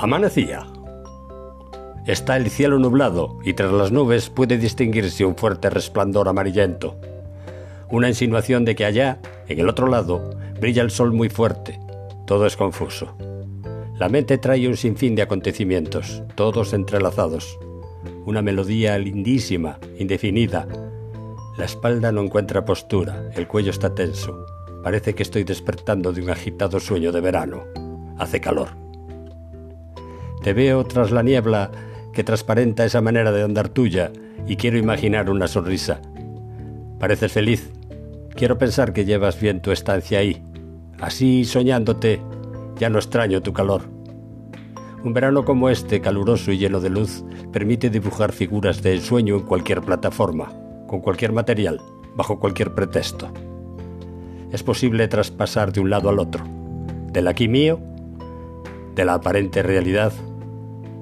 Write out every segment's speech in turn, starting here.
Amanecía. Está el cielo nublado y tras las nubes puede distinguirse un fuerte resplandor amarillento. Una insinuación de que allá, en el otro lado, brilla el sol muy fuerte. Todo es confuso. La mente trae un sinfín de acontecimientos, todos entrelazados. Una melodía lindísima, indefinida. La espalda no encuentra postura, el cuello está tenso. Parece que estoy despertando de un agitado sueño de verano. Hace calor. Te veo tras la niebla que transparenta esa manera de andar tuya y quiero imaginar una sonrisa. Pareces feliz. Quiero pensar que llevas bien tu estancia ahí. Así, soñándote, ya no extraño tu calor. Un verano como este, caluroso y lleno de luz, permite dibujar figuras de ensueño en cualquier plataforma, con cualquier material, bajo cualquier pretexto. Es posible traspasar de un lado al otro, del aquí mío, de la aparente realidad,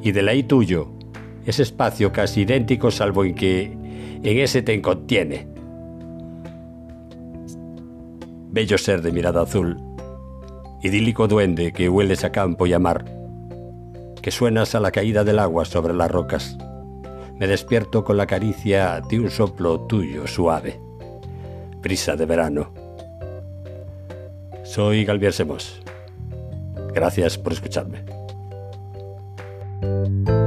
y del ahí tuyo, ese espacio casi idéntico salvo en que en ese te contiene. Bello ser de mirada azul, idílico duende que hueles a campo y a mar, que suenas a la caída del agua sobre las rocas. Me despierto con la caricia de un soplo tuyo suave, brisa de verano. Soy Galvier Semos. Gracias por escucharme. you